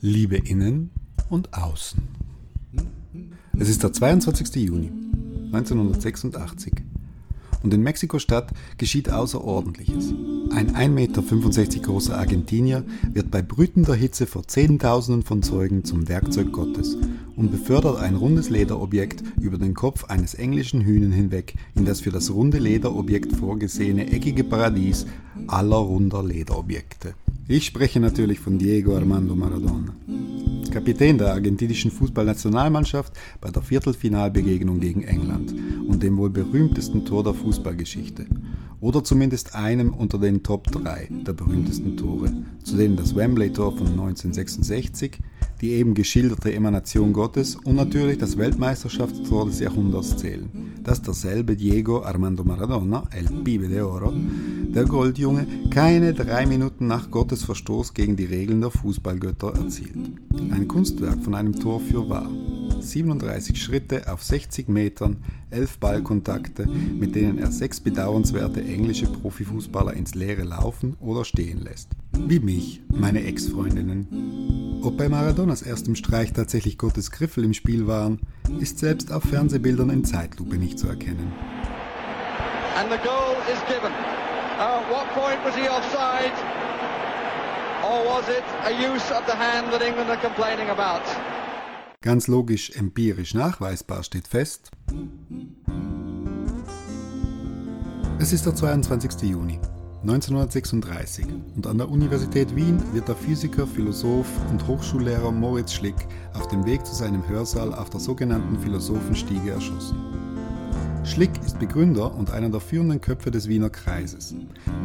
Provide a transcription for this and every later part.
Liebe innen und außen. Es ist der 22. Juni 1986 und in Mexiko-Stadt geschieht Außerordentliches. Ein 1,65 Meter großer Argentinier wird bei brütender Hitze vor Zehntausenden von Zeugen zum Werkzeug Gottes und befördert ein rundes Lederobjekt über den Kopf eines englischen Hühnen hinweg in das für das runde Lederobjekt vorgesehene eckige Paradies aller runder Lederobjekte. Ich spreche natürlich von Diego Armando Maradona. Kapitän der argentinischen Fußballnationalmannschaft bei der Viertelfinalbegegnung gegen England und dem wohl berühmtesten Tor der Fußballgeschichte. Oder zumindest einem unter den Top 3 der berühmtesten Tore, zu denen das Wembley-Tor von 1966, die eben geschilderte Emanation Gottes und natürlich das Weltmeisterschaftstor des Jahrhunderts zählen, das derselbe Diego Armando Maradona, El Pibe de Oro, der Goldjunge, keine drei Minuten nach Gottes Verstoß gegen die Regeln der Fußballgötter erzielt. Ein Kunstwerk von einem Tor für wahr. 37 Schritte auf 60 Metern, 11 Ballkontakte, mit denen er sechs bedauernswerte englische Profifußballer ins Leere laufen oder stehen lässt. Wie mich, meine Ex-Freundinnen. Ob bei Maradonas erstem Streich tatsächlich Gottes Griffel im Spiel waren, ist selbst auf Fernsehbildern in Zeitlupe nicht zu erkennen. And the goal is given. Uh, at what point was he offside? Or was it a use of the hand that England are complaining about? Ganz logisch empirisch nachweisbar steht fest. Es ist der 22. Juni 1936 und an der Universität Wien wird der Physiker, Philosoph und Hochschullehrer Moritz Schlick auf dem Weg zu seinem Hörsaal auf der sogenannten Philosophenstiege erschossen. Schlick ist Begründer und einer der führenden Köpfe des Wiener Kreises,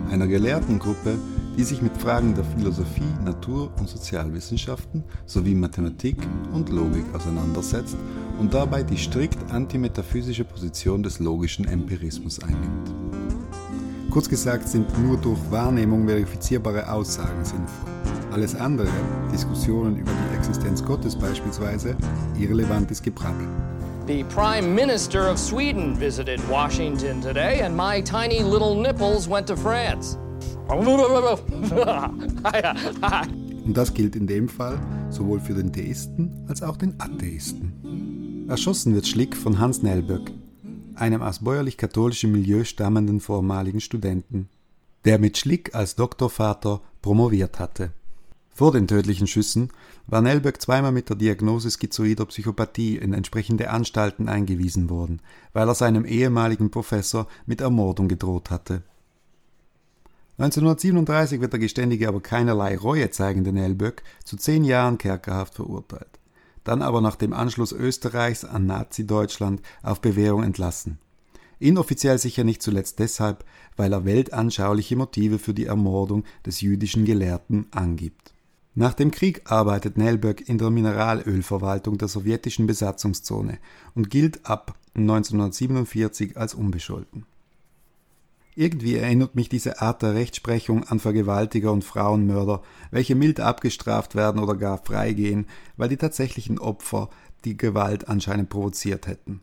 einer Gelehrtengruppe, die sich mit Fragen der Philosophie, Natur- und Sozialwissenschaften sowie Mathematik und Logik auseinandersetzt und dabei die strikt antimetaphysische Position des logischen Empirismus einnimmt. Kurz gesagt sind nur durch Wahrnehmung verifizierbare Aussagen sinnvoll. Alles andere, Diskussionen über die Existenz Gottes beispielsweise, irrelevantes Gebrabbel. The Prime Minister of Sweden visited Washington today, and my tiny little nipples went to France. Und das gilt in dem Fall sowohl für den Theisten als auch den Atheisten. Erschossen wird Schlick von Hans Nelböck, einem aus bäuerlich-katholischem Milieu stammenden vormaligen Studenten, der mit Schlick als Doktorvater promoviert hatte. Vor den tödlichen Schüssen war Nelböck zweimal mit der Diagnose schizoider Psychopathie in entsprechende Anstalten eingewiesen worden, weil er seinem ehemaligen Professor mit Ermordung gedroht hatte. 1937 wird der Geständige aber keinerlei Reue zeigende Nelböck zu zehn Jahren Kerkerhaft verurteilt, dann aber nach dem Anschluss Österreichs an Nazi-Deutschland auf Bewährung entlassen. Inoffiziell sicher nicht zuletzt deshalb, weil er weltanschauliche Motive für die Ermordung des jüdischen Gelehrten angibt. Nach dem Krieg arbeitet Nelböck in der Mineralölverwaltung der sowjetischen Besatzungszone und gilt ab 1947 als unbescholten. Irgendwie erinnert mich diese Art der Rechtsprechung an Vergewaltiger und Frauenmörder, welche mild abgestraft werden oder gar freigehen, weil die tatsächlichen Opfer die Gewalt anscheinend provoziert hätten.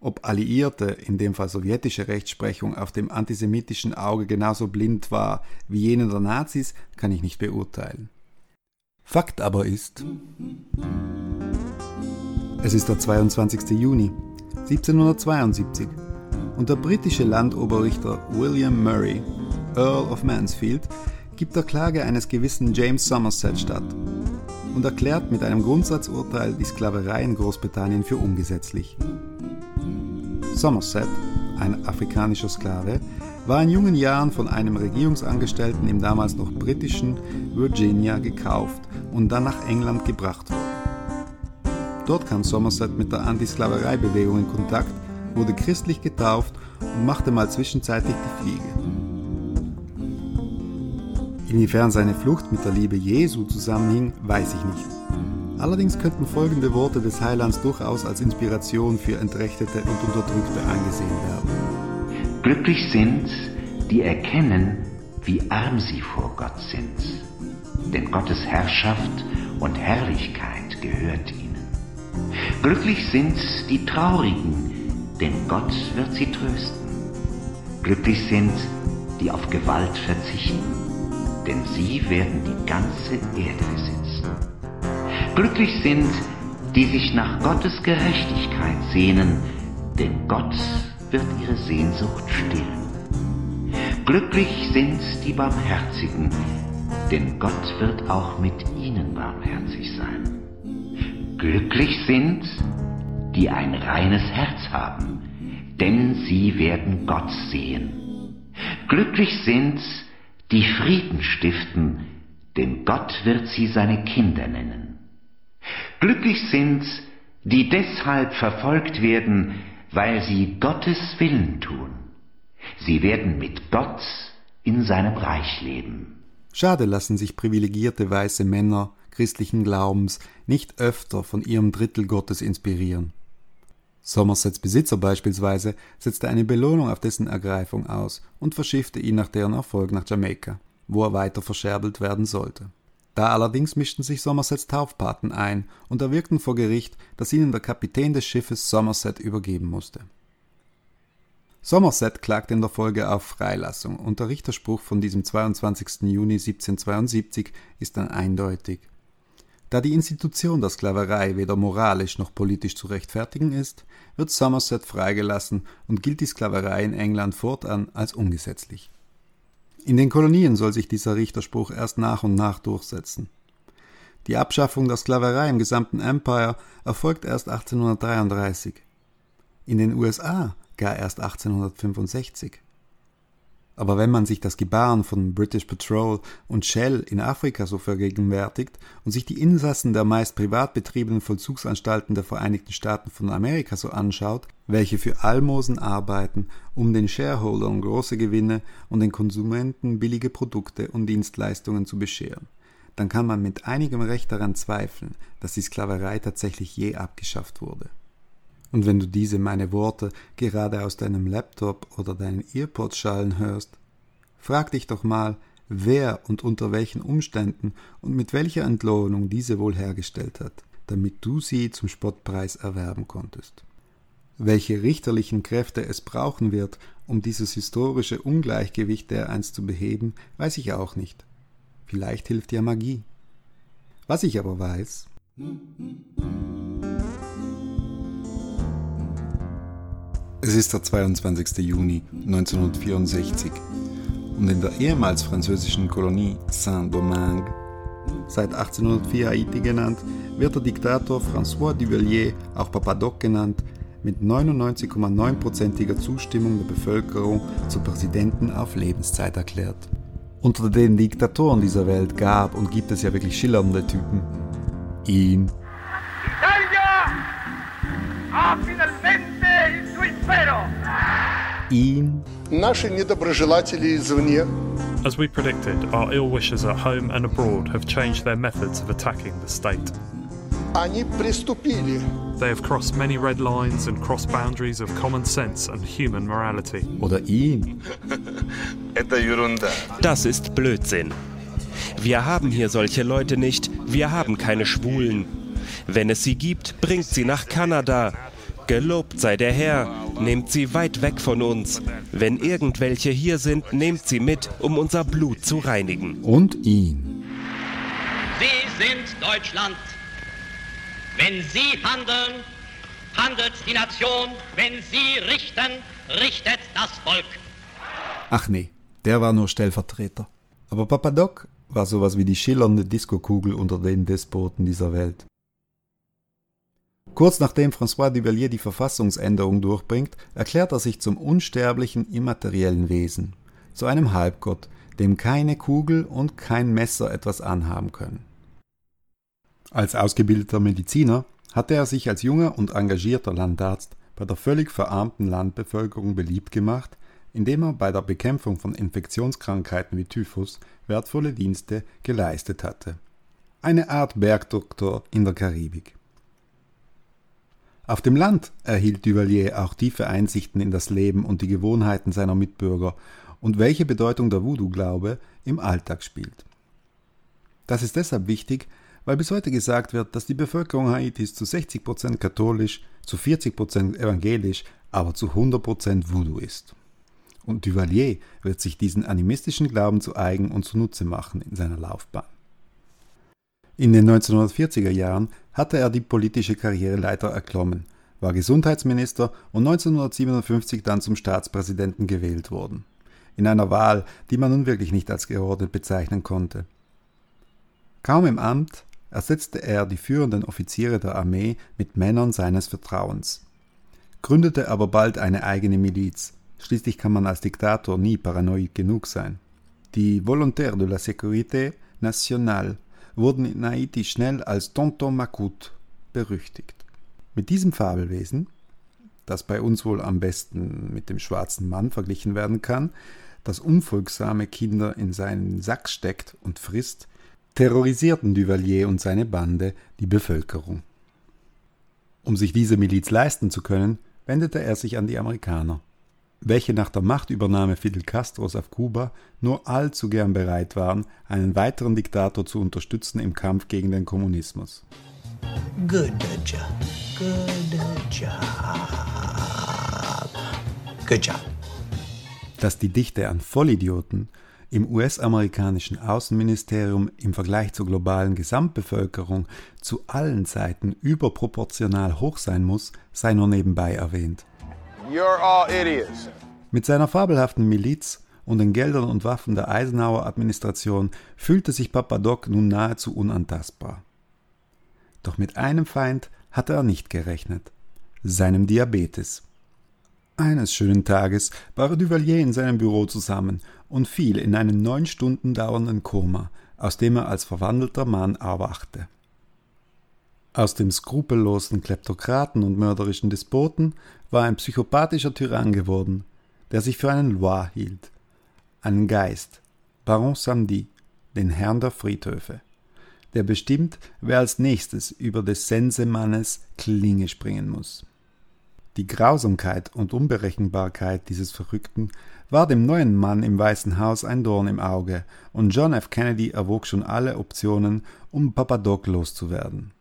Ob Alliierte, in dem Fall sowjetische Rechtsprechung, auf dem antisemitischen Auge genauso blind war wie jene der Nazis, kann ich nicht beurteilen. Fakt aber ist, es ist der 22. Juni 1772 und der britische Landoberrichter William Murray, Earl of Mansfield, gibt der Klage eines gewissen James Somerset statt und erklärt mit einem Grundsatzurteil die Sklaverei in Großbritannien für ungesetzlich. Somerset, ein afrikanischer Sklave, war in jungen Jahren von einem Regierungsangestellten im damals noch britischen Virginia gekauft und dann nach England gebracht worden. Dort kam Somerset mit der Antisklavereibewegung in Kontakt, wurde christlich getauft und machte mal zwischenzeitlich die Fliege. Inwiefern seine Flucht mit der Liebe Jesu zusammenhing, weiß ich nicht. Allerdings könnten folgende Worte des Heilands durchaus als Inspiration für Entrechtete und Unterdrückte angesehen werden. Glücklich sind, die erkennen, wie arm sie vor Gott sind, denn Gottes Herrschaft und Herrlichkeit gehört ihnen. Glücklich sind die Traurigen, denn Gott wird sie trösten. Glücklich sind die auf Gewalt verzichten, denn sie werden die ganze Erde besitzen. Glücklich sind, die sich nach Gottes Gerechtigkeit sehnen, denn Gott wird ihre Sehnsucht stillen. Glücklich sind die Barmherzigen, denn Gott wird auch mit ihnen barmherzig sein. Glücklich sind, die ein reines Herz haben, denn sie werden Gott sehen. Glücklich sind, die Frieden stiften, denn Gott wird sie seine Kinder nennen. Glücklich sind, die deshalb verfolgt werden, weil sie Gottes Willen tun. Sie werden mit Gott in seinem Reich leben. Schade lassen sich privilegierte weiße Männer christlichen Glaubens nicht öfter von ihrem Drittel Gottes inspirieren. Somersets Besitzer beispielsweise setzte eine Belohnung auf dessen Ergreifung aus und verschiffte ihn nach deren Erfolg nach Jamaika, wo er weiter verscherbelt werden sollte. Da allerdings mischten sich Somersets Taufpaten ein und erwirkten vor Gericht, dass ihnen der Kapitän des Schiffes Somerset übergeben musste. Somerset klagte in der Folge auf Freilassung und der Richterspruch von diesem 22. Juni 1772 ist dann eindeutig. Da die Institution der Sklaverei weder moralisch noch politisch zu rechtfertigen ist, wird Somerset freigelassen und gilt die Sklaverei in England fortan als ungesetzlich. In den Kolonien soll sich dieser Richterspruch erst nach und nach durchsetzen. Die Abschaffung der Sklaverei im gesamten Empire erfolgt erst 1833. In den USA gar erst 1865. Aber wenn man sich das Gebaren von British Patrol und Shell in Afrika so vergegenwärtigt und sich die Insassen der meist privat betriebenen Vollzugsanstalten der Vereinigten Staaten von Amerika so anschaut, welche für Almosen arbeiten, um den Shareholdern große Gewinne und den Konsumenten billige Produkte und Dienstleistungen zu bescheren, dann kann man mit einigem Recht daran zweifeln, dass die Sklaverei tatsächlich je abgeschafft wurde. Und wenn du diese meine Worte gerade aus deinem Laptop oder deinen Earpods schallen hörst, frag dich doch mal, wer und unter welchen Umständen und mit welcher Entlohnung diese wohl hergestellt hat, damit du sie zum Spottpreis erwerben konntest. Welche richterlichen Kräfte es brauchen wird, um dieses historische Ungleichgewicht dereinst zu beheben, weiß ich auch nicht. Vielleicht hilft ja Magie. Was ich aber weiß, Es ist der 22. Juni 1964 und in der ehemals französischen Kolonie Saint-Domingue, seit 1804 Haiti genannt, wird der Diktator François Duvalier, auch Papadoc genannt, mit 99,9%iger Zustimmung der Bevölkerung zum Präsidenten auf Lebenszeit erklärt. Unter den Diktatoren dieser Welt gab und gibt es ja wirklich schillernde Typen. Ihn. Italia! Ihn. Наши недоброжелатели извне. As we predicted, our ill wishers at home and abroad have changed their methods of attacking the state. Они приступили. They have crossed many red lines and crossed boundaries of common sense and human morality. Oder ihn. Das ist Blödsinn. Wir haben hier solche Leute nicht. Wir haben keine Schwulen. Wenn es sie gibt, bringt sie nach Kanada. Gelobt sei der Herr, nehmt sie weit weg von uns. Wenn irgendwelche hier sind, nehmt sie mit, um unser Blut zu reinigen. Und ihn. Sie sind Deutschland. Wenn Sie handeln, handelt die Nation. Wenn Sie richten, richtet das Volk. Ach nee, der war nur Stellvertreter. Aber Papadoc war sowas wie die schillernde Diskokugel unter den Despoten dieser Welt. Kurz nachdem François Duvalier die Verfassungsänderung durchbringt, erklärt er sich zum unsterblichen immateriellen Wesen, zu einem Halbgott, dem keine Kugel und kein Messer etwas anhaben können. Als ausgebildeter Mediziner hatte er sich als junger und engagierter Landarzt bei der völlig verarmten Landbevölkerung beliebt gemacht, indem er bei der Bekämpfung von Infektionskrankheiten wie Typhus wertvolle Dienste geleistet hatte. Eine Art Bergdoktor in der Karibik. Auf dem Land erhielt Duvalier auch tiefe Einsichten in das Leben und die Gewohnheiten seiner Mitbürger und welche Bedeutung der Voodoo-Glaube im Alltag spielt. Das ist deshalb wichtig, weil bis heute gesagt wird, dass die Bevölkerung Haitis zu 60% katholisch, zu 40% evangelisch, aber zu 100% Voodoo ist. Und Duvalier wird sich diesen animistischen Glauben zu eigen und zunutze machen in seiner Laufbahn. In den 1940er Jahren hatte er die politische Karriereleiter erklommen, war Gesundheitsminister und 1957 dann zum Staatspräsidenten gewählt worden. In einer Wahl, die man nun wirklich nicht als geordnet bezeichnen konnte. Kaum im Amt ersetzte er die führenden Offiziere der Armee mit Männern seines Vertrauens, gründete aber bald eine eigene Miliz. Schließlich kann man als Diktator nie paranoid genug sein. Die Volontaires de la Sécurité Nationale wurden in Haiti schnell als Tonton Makut berüchtigt. Mit diesem Fabelwesen, das bei uns wohl am besten mit dem schwarzen Mann verglichen werden kann, das unfolgsame Kinder in seinen Sack steckt und frisst, terrorisierten Duvalier und seine Bande die Bevölkerung. Um sich diese Miliz leisten zu können, wendete er sich an die Amerikaner, welche nach der Machtübernahme Fidel Castros auf Kuba nur allzu gern bereit waren, einen weiteren Diktator zu unterstützen im Kampf gegen den Kommunismus. Good job. Good job. Good job. Dass die Dichte an Vollidioten im US-amerikanischen Außenministerium im Vergleich zur globalen Gesamtbevölkerung zu allen Zeiten überproportional hoch sein muss, sei nur nebenbei erwähnt. Mit seiner fabelhaften Miliz und den Geldern und Waffen der Eisenhower-Administration fühlte sich Papa Doc nun nahezu unantastbar. Doch mit einem Feind hatte er nicht gerechnet, seinem Diabetes. Eines schönen Tages war Duvalier in seinem Büro zusammen und fiel in einen neun Stunden dauernden Koma, aus dem er als verwandelter Mann erwachte. Aus dem skrupellosen Kleptokraten und mörderischen Despoten war ein psychopathischer Tyrann geworden, der sich für einen Loir hielt, einen Geist, Baron Samedi, den Herrn der Friedhöfe, der bestimmt, wer als nächstes über des Sensemannes Klinge springen muss. Die Grausamkeit und Unberechenbarkeit dieses Verrückten war dem neuen Mann im Weißen Haus ein Dorn im Auge, und John F. Kennedy erwog schon alle Optionen, um Papadoc loszuwerden.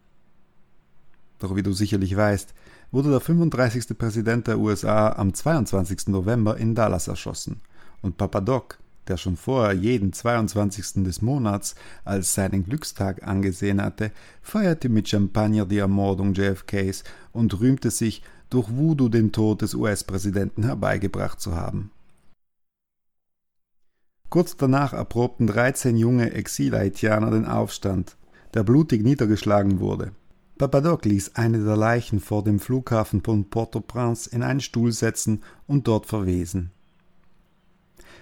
Doch wie du sicherlich weißt, wurde der 35. Präsident der USA am 22. November in Dallas erschossen, und Papadoc, der schon vorher jeden 22. des Monats als seinen Glückstag angesehen hatte, feierte mit Champagner die Ermordung JFKs und rühmte sich, durch Voodoo den Tod des US-Präsidenten herbeigebracht zu haben. Kurz danach erprobten 13 junge Exil-Haitianer den Aufstand, der blutig niedergeschlagen wurde. Papadoc ließ eine der Leichen vor dem Flughafen von Port-au-Prince in einen Stuhl setzen und dort verwesen.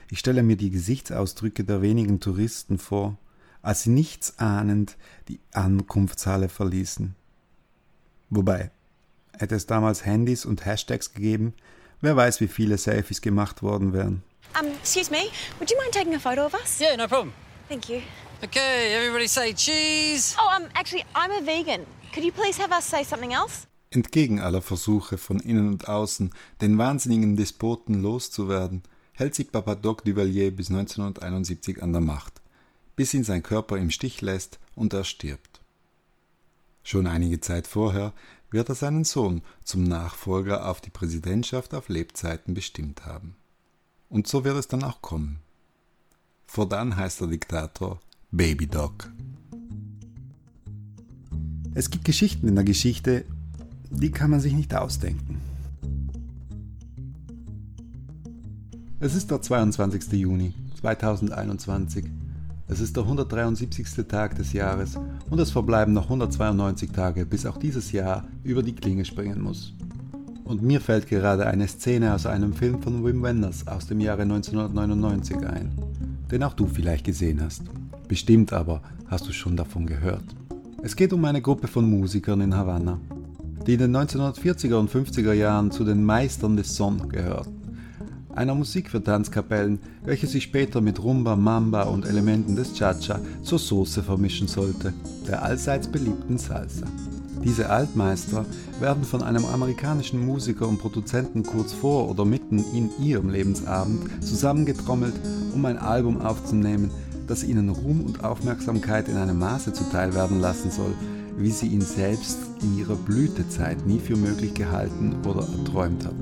Ich stelle mir die Gesichtsausdrücke der wenigen Touristen vor, als sie nichts ahnend die Ankunftshalle verließen. Wobei, Hätte es damals Handys und Hashtags gegeben, wer weiß, wie viele Selfies gemacht worden wären. Um, excuse me, would you mind taking a photo of us? Yeah, no problem. Thank you. Okay, everybody say cheese. Oh, um, actually, I'm a vegan. Could you please have us say something else? Entgegen aller Versuche von innen und außen, den wahnsinnigen Despoten loszuwerden, hält sich Papadoc Duvalier bis 1971 an der Macht, bis ihn sein Körper im Stich lässt und er stirbt. Schon einige Zeit vorher wird er seinen Sohn zum Nachfolger auf die Präsidentschaft auf Lebzeiten bestimmt haben. Und so wird es dann auch kommen. Fortan heißt der Diktator Baby Doc. Es gibt Geschichten in der Geschichte, die kann man sich nicht ausdenken. Es ist der 22. Juni 2021 es ist der 173. Tag des Jahres und es verbleiben noch 192 Tage, bis auch dieses Jahr über die Klinge springen muss. Und mir fällt gerade eine Szene aus einem Film von Wim Wenders aus dem Jahre 1999 ein, den auch du vielleicht gesehen hast. Bestimmt aber hast du schon davon gehört. Es geht um eine Gruppe von Musikern in Havanna, die in den 1940er und 50er Jahren zu den Meistern des Son gehörten einer Musik für Tanzkapellen, welche sich später mit Rumba, Mamba und Elementen des Cha-Cha zur Soße vermischen sollte, der allseits beliebten Salsa. Diese Altmeister werden von einem amerikanischen Musiker und Produzenten kurz vor oder mitten in ihrem Lebensabend zusammengetrommelt, um ein Album aufzunehmen, das ihnen Ruhm und Aufmerksamkeit in einem Maße zuteil werden lassen soll, wie sie ihn selbst in ihrer Blütezeit nie für möglich gehalten oder erträumt hat.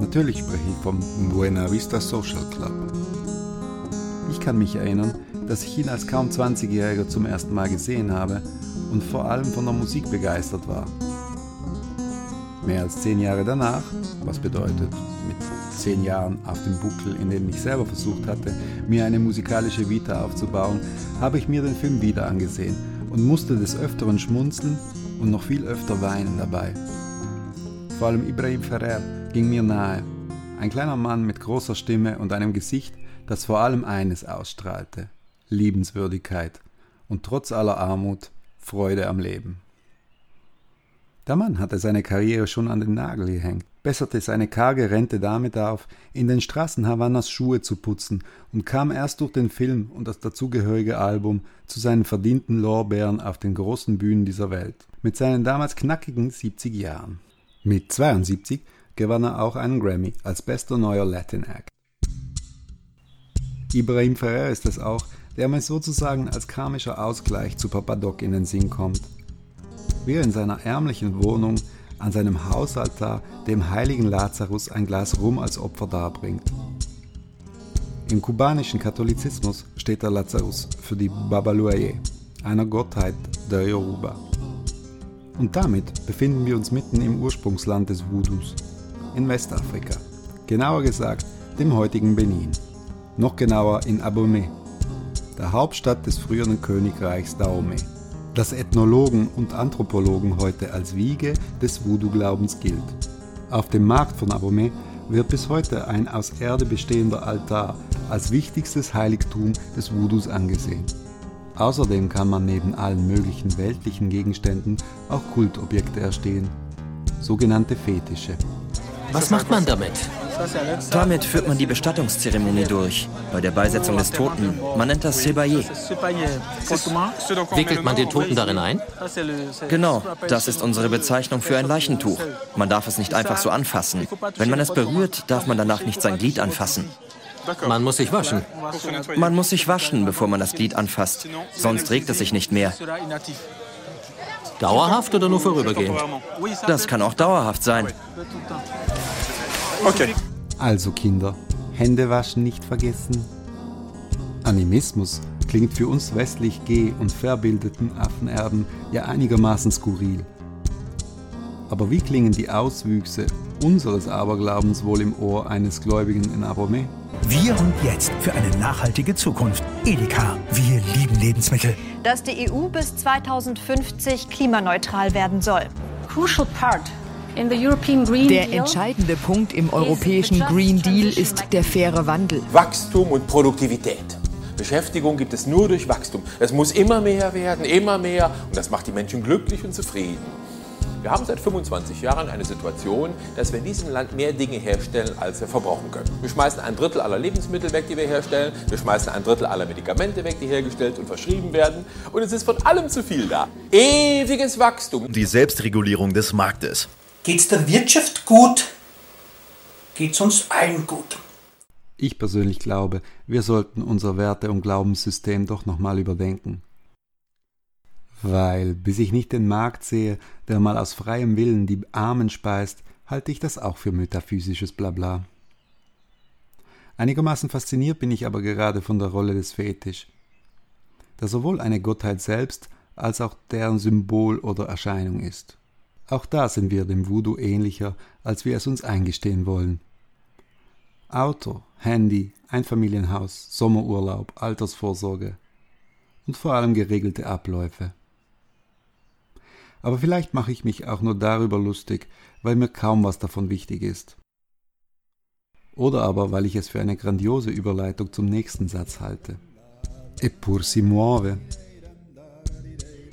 Natürlich spreche ich vom Buena Vista Social Club. Ich kann mich erinnern, dass ich ihn als kaum 20-Jähriger zum ersten Mal gesehen habe und vor allem von der Musik begeistert war. Mehr als zehn Jahre danach, was bedeutet zehn Jahren auf dem Buckel, in denen ich selber versucht hatte, mir eine musikalische Vita aufzubauen, habe ich mir den Film wieder angesehen und musste des Öfteren schmunzeln und noch viel öfter weinen dabei. Vor allem Ibrahim Ferrer ging mir nahe. Ein kleiner Mann mit großer Stimme und einem Gesicht, das vor allem eines ausstrahlte: Liebenswürdigkeit und trotz aller Armut Freude am Leben. Der Mann hatte seine Karriere schon an den Nagel gehängt, besserte seine karge Rente damit auf, in den Straßen Havannas Schuhe zu putzen und kam erst durch den Film und das dazugehörige Album zu seinen verdienten Lorbeeren auf den großen Bühnen dieser Welt, mit seinen damals knackigen 70 Jahren. Mit 72 gewann er auch einen Grammy als bester neuer Latin Act. Ibrahim Ferrer ist es auch, der mir sozusagen als karmischer Ausgleich zu Papa Doc in den Sinn kommt. Wie er in seiner ärmlichen Wohnung an seinem Hausaltar dem heiligen Lazarus ein Glas Rum als Opfer darbringt. Im kubanischen Katholizismus steht der Lazarus für die Babaluaye, einer Gottheit der Yoruba. Und damit befinden wir uns mitten im Ursprungsland des Voodoos, in Westafrika, genauer gesagt dem heutigen Benin, noch genauer in Abomey, der Hauptstadt des früheren Königreichs Dahomey, das Ethnologen und Anthropologen heute als Wiege des Voodoo-Glaubens gilt. Auf dem Markt von Abomey wird bis heute ein aus Erde bestehender Altar als wichtigstes Heiligtum des Voodoos angesehen. Außerdem kann man neben allen möglichen weltlichen Gegenständen auch Kultobjekte erstehen, sogenannte Fetische. Was macht man damit? Damit führt man die Bestattungszeremonie durch, bei der Beisetzung des Toten. Man nennt das Sebaye. Wickelt man den Toten darin ein? Genau, das ist unsere Bezeichnung für ein Leichentuch. Man darf es nicht einfach so anfassen. Wenn man es berührt, darf man danach nicht sein Glied anfassen. Man muss sich waschen. Man muss sich waschen, bevor man das Glied anfasst. Sonst regt es sich nicht mehr. Dauerhaft oder nur vorübergehend? Das kann auch dauerhaft sein. Okay. Also Kinder, Hände waschen nicht vergessen. Animismus klingt für uns westlich geh- und verbildeten Affenerben ja einigermaßen skurril. Aber wie klingen die Auswüchse unseres Aberglaubens wohl im Ohr eines Gläubigen in Abomey? Wir und jetzt für eine nachhaltige Zukunft. Edeka, wir lieben Lebensmittel. Dass die EU bis 2050 klimaneutral werden soll. Crucial part der entscheidende Punkt im europäischen Green Deal ist der faire Wandel. Wachstum und Produktivität. Beschäftigung gibt es nur durch Wachstum. Es muss immer mehr werden, immer mehr. Und das macht die Menschen glücklich und zufrieden. Wir haben seit 25 Jahren eine Situation, dass wir in diesem Land mehr Dinge herstellen, als wir verbrauchen können. Wir schmeißen ein Drittel aller Lebensmittel weg, die wir herstellen. Wir schmeißen ein Drittel aller Medikamente weg, die hergestellt und verschrieben werden. Und es ist von allem zu viel da. Ewiges Wachstum. Die Selbstregulierung des Marktes. Geht's der Wirtschaft gut, geht's uns allen gut. Ich persönlich glaube, wir sollten unser Werte- und Glaubenssystem doch nochmal überdenken. Weil, bis ich nicht den Markt sehe, der mal aus freiem Willen die Armen speist, halte ich das auch für metaphysisches Blabla. Einigermaßen fasziniert bin ich aber gerade von der Rolle des Fetisch, der sowohl eine Gottheit selbst als auch deren Symbol oder Erscheinung ist. Auch da sind wir dem Voodoo ähnlicher, als wir es uns eingestehen wollen. Auto, Handy, Einfamilienhaus, Sommerurlaub, Altersvorsorge und vor allem geregelte Abläufe. Aber vielleicht mache ich mich auch nur darüber lustig, weil mir kaum was davon wichtig ist. Oder aber weil ich es für eine grandiose Überleitung zum nächsten Satz halte. E pur si muove.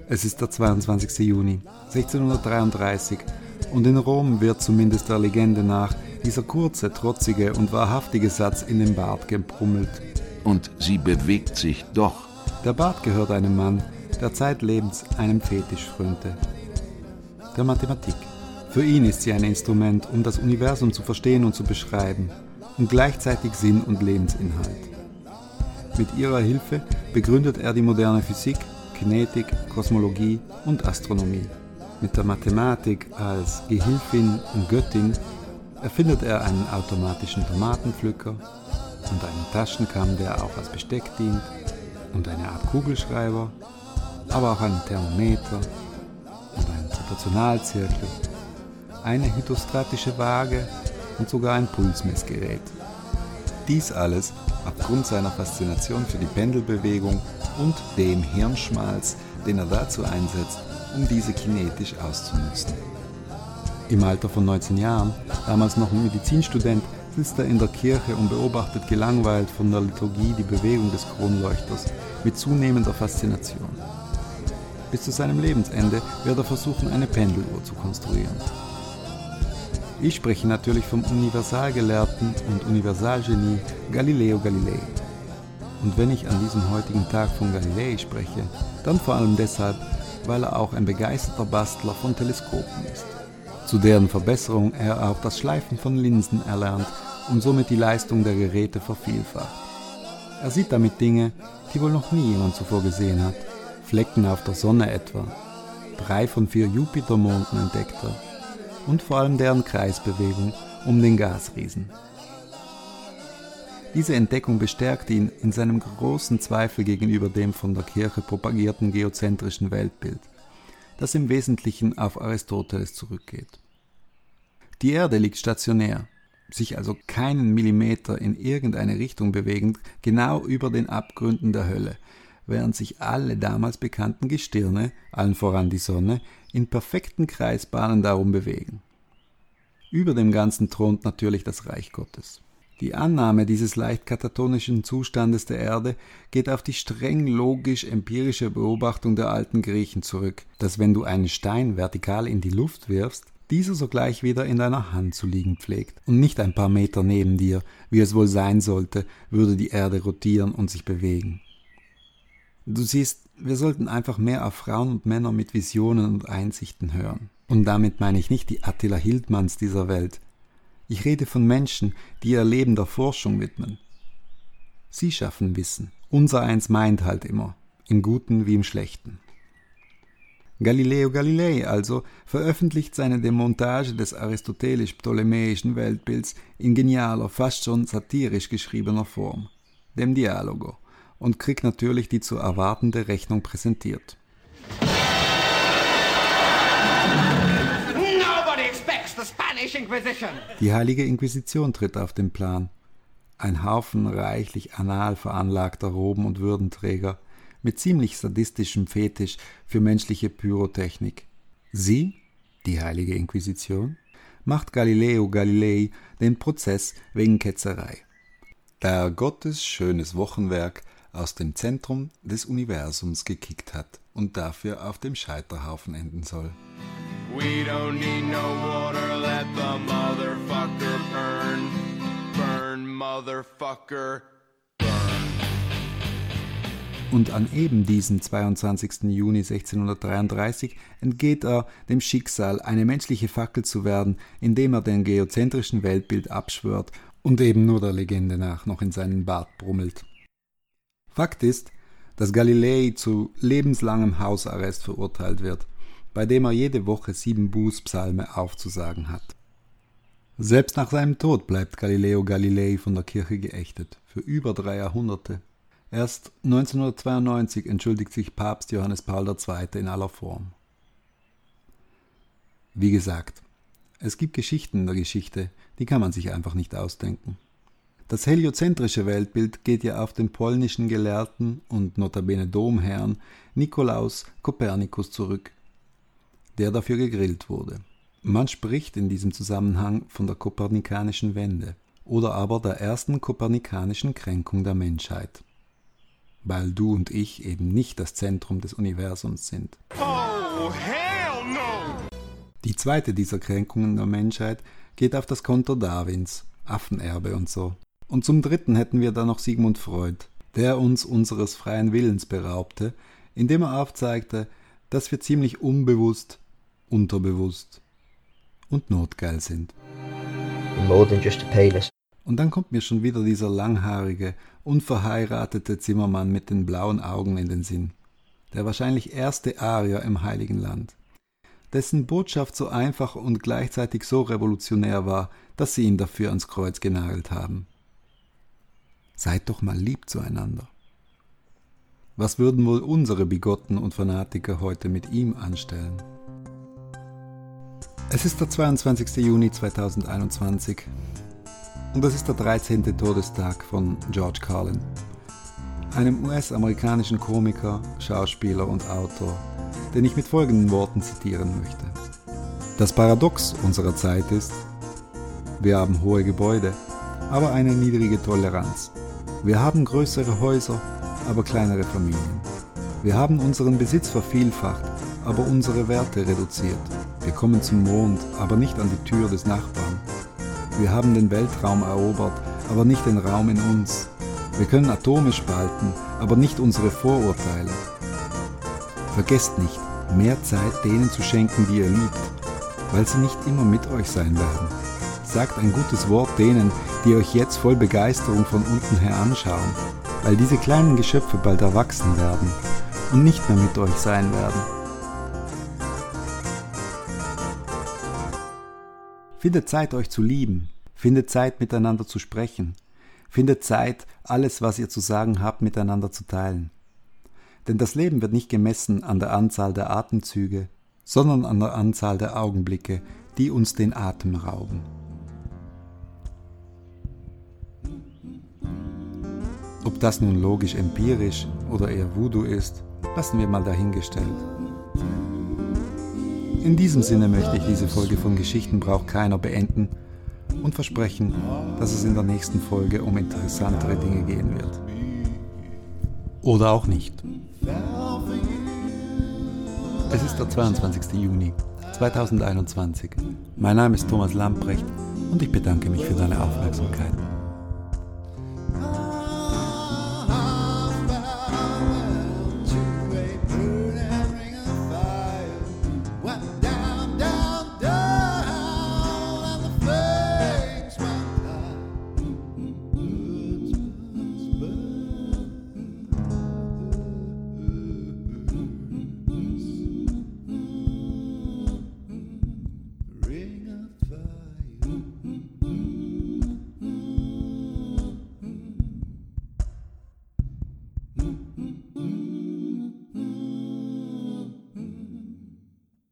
Es ist der 22. Juni 1633 und in Rom wird zumindest der Legende nach dieser kurze, trotzige und wahrhaftige Satz in den Bart gebrummelt. Und sie bewegt sich doch. Der Bart gehört einem Mann, der zeitlebens einem Fetisch frönte. Der Mathematik. Für ihn ist sie ein Instrument, um das Universum zu verstehen und zu beschreiben und gleichzeitig Sinn und Lebensinhalt. Mit ihrer Hilfe begründet er die moderne Physik, Kinetik, Kosmologie und Astronomie. Mit der Mathematik als Gehilfin und Göttin erfindet er einen automatischen Tomatenpflücker und einen Taschenkamm, der auch als Besteck dient, und eine Art Kugelschreiber, aber auch einen Thermometer und einen Proportionalzirkel, eine hydrostatische Waage und sogar ein Pulsmessgerät. Dies alles aufgrund seiner Faszination für die Pendelbewegung und dem Hirnschmalz, den er dazu einsetzt, um diese kinetisch auszunutzen. Im Alter von 19 Jahren, damals noch ein Medizinstudent, sitzt er in der Kirche und beobachtet gelangweilt von der Liturgie die Bewegung des Kronleuchters mit zunehmender Faszination. Bis zu seinem Lebensende wird er versuchen, eine Pendeluhr zu konstruieren. Ich spreche natürlich vom Universalgelehrten und Universalgenie Galileo Galilei. Und wenn ich an diesem heutigen Tag von Galilei spreche, dann vor allem deshalb, weil er auch ein begeisterter Bastler von Teleskopen ist, zu deren Verbesserung er auch das Schleifen von Linsen erlernt und somit die Leistung der Geräte vervielfacht. Er sieht damit Dinge, die wohl noch nie jemand zuvor gesehen hat. Flecken auf der Sonne etwa. Drei von vier Jupitermonden entdeckt er. Und vor allem deren Kreisbewegung um den Gasriesen. Diese Entdeckung bestärkt ihn in seinem großen Zweifel gegenüber dem von der Kirche propagierten geozentrischen Weltbild, das im Wesentlichen auf Aristoteles zurückgeht. Die Erde liegt stationär, sich also keinen Millimeter in irgendeine Richtung bewegend, genau über den Abgründen der Hölle, während sich alle damals bekannten Gestirne, allen voran die Sonne, in perfekten Kreisbahnen darum bewegen. Über dem Ganzen thront natürlich das Reich Gottes. Die Annahme dieses leicht katatonischen Zustandes der Erde geht auf die streng logisch empirische Beobachtung der alten Griechen zurück, dass wenn du einen Stein vertikal in die Luft wirfst, dieser sogleich wieder in deiner Hand zu liegen pflegt und nicht ein paar Meter neben dir, wie es wohl sein sollte, würde die Erde rotieren und sich bewegen. Du siehst, wir sollten einfach mehr auf Frauen und Männer mit Visionen und Einsichten hören. Und damit meine ich nicht die Attila Hildmanns dieser Welt. Ich rede von Menschen, die ihr Leben der Forschung widmen. Sie schaffen Wissen. Unser eins meint halt immer, im Guten wie im Schlechten. Galileo Galilei also veröffentlicht seine Demontage des aristotelisch-ptolemäischen Weltbilds in genialer, fast schon satirisch geschriebener Form, dem Dialogo, und kriegt natürlich die zu erwartende Rechnung präsentiert. Die Heilige Inquisition tritt auf den Plan. Ein Haufen reichlich anal veranlagter Roben und Würdenträger, mit ziemlich sadistischem Fetisch für menschliche Pyrotechnik. Sie, die Heilige Inquisition, macht Galileo Galilei den Prozess wegen Ketzerei. Da Gottes schönes Wochenwerk aus dem Zentrum des Universums gekickt hat und dafür auf dem Scheiterhaufen enden soll. We don't need no water, let the motherfucker burn. Burn, motherfucker. Und an eben diesem 22. Juni 1633 entgeht er dem Schicksal, eine menschliche Fackel zu werden, indem er den geozentrischen Weltbild abschwört und eben nur der Legende nach noch in seinen Bart brummelt. Fakt ist, dass Galilei zu lebenslangem Hausarrest verurteilt wird, bei dem er jede Woche sieben Bußpsalme aufzusagen hat. Selbst nach seinem Tod bleibt Galileo Galilei von der Kirche geächtet, für über drei Jahrhunderte. Erst 1992 entschuldigt sich Papst Johannes Paul II. in aller Form. Wie gesagt, es gibt Geschichten in der Geschichte, die kann man sich einfach nicht ausdenken. Das heliozentrische Weltbild geht ja auf den polnischen Gelehrten und notabene Domherrn Nikolaus Kopernikus zurück, der dafür gegrillt wurde. Man spricht in diesem Zusammenhang von der kopernikanischen Wende oder aber der ersten kopernikanischen Kränkung der Menschheit weil du und ich eben nicht das Zentrum des Universums sind. Oh, hell no! Die zweite dieser Kränkungen der Menschheit geht auf das Konto Darwins, Affenerbe und so. Und zum dritten hätten wir da noch Sigmund Freud, der uns unseres freien Willens beraubte, indem er aufzeigte, dass wir ziemlich unbewusst, unterbewusst und notgeil sind. More than just a payless. Und dann kommt mir schon wieder dieser langhaarige, unverheiratete Zimmermann mit den blauen Augen in den Sinn. der wahrscheinlich erste Arier im Heiligen Land, dessen Botschaft so einfach und gleichzeitig so revolutionär war, dass sie ihn dafür ans Kreuz genagelt haben. Seid doch mal lieb zueinander. Was würden wohl unsere Bigotten und Fanatiker heute mit ihm anstellen? Es ist der 22. Juni 2021 und es ist der 13. Todestag von George Carlin, einem US-amerikanischen Komiker, Schauspieler und Autor, den ich mit folgenden Worten zitieren möchte. Das Paradox unserer Zeit ist, wir haben hohe Gebäude, aber eine niedrige Toleranz. Wir haben größere Häuser, aber kleinere Familien. Wir haben unseren Besitz vervielfacht, aber unsere Werte reduziert. Wir kommen zum Mond, aber nicht an die Tür des Nachbarn. Wir haben den Weltraum erobert, aber nicht den Raum in uns. Wir können Atome spalten, aber nicht unsere Vorurteile. Vergesst nicht, mehr Zeit denen zu schenken, die ihr liebt, weil sie nicht immer mit euch sein werden. Sagt ein gutes Wort denen, die euch jetzt voll Begeisterung von unten her anschauen, weil diese kleinen Geschöpfe bald erwachsen werden und nicht mehr mit euch sein werden. Findet Zeit, euch zu lieben, findet Zeit, miteinander zu sprechen, findet Zeit, alles, was ihr zu sagen habt, miteinander zu teilen. Denn das Leben wird nicht gemessen an der Anzahl der Atemzüge, sondern an der Anzahl der Augenblicke, die uns den Atem rauben. Ob das nun logisch empirisch oder eher Voodoo ist, lassen wir mal dahingestellt. In diesem Sinne möchte ich diese Folge von Geschichten braucht keiner beenden und versprechen, dass es in der nächsten Folge um interessantere Dinge gehen wird. Oder auch nicht. Es ist der 22. Juni 2021. Mein Name ist Thomas Lamprecht und ich bedanke mich für deine Aufmerksamkeit.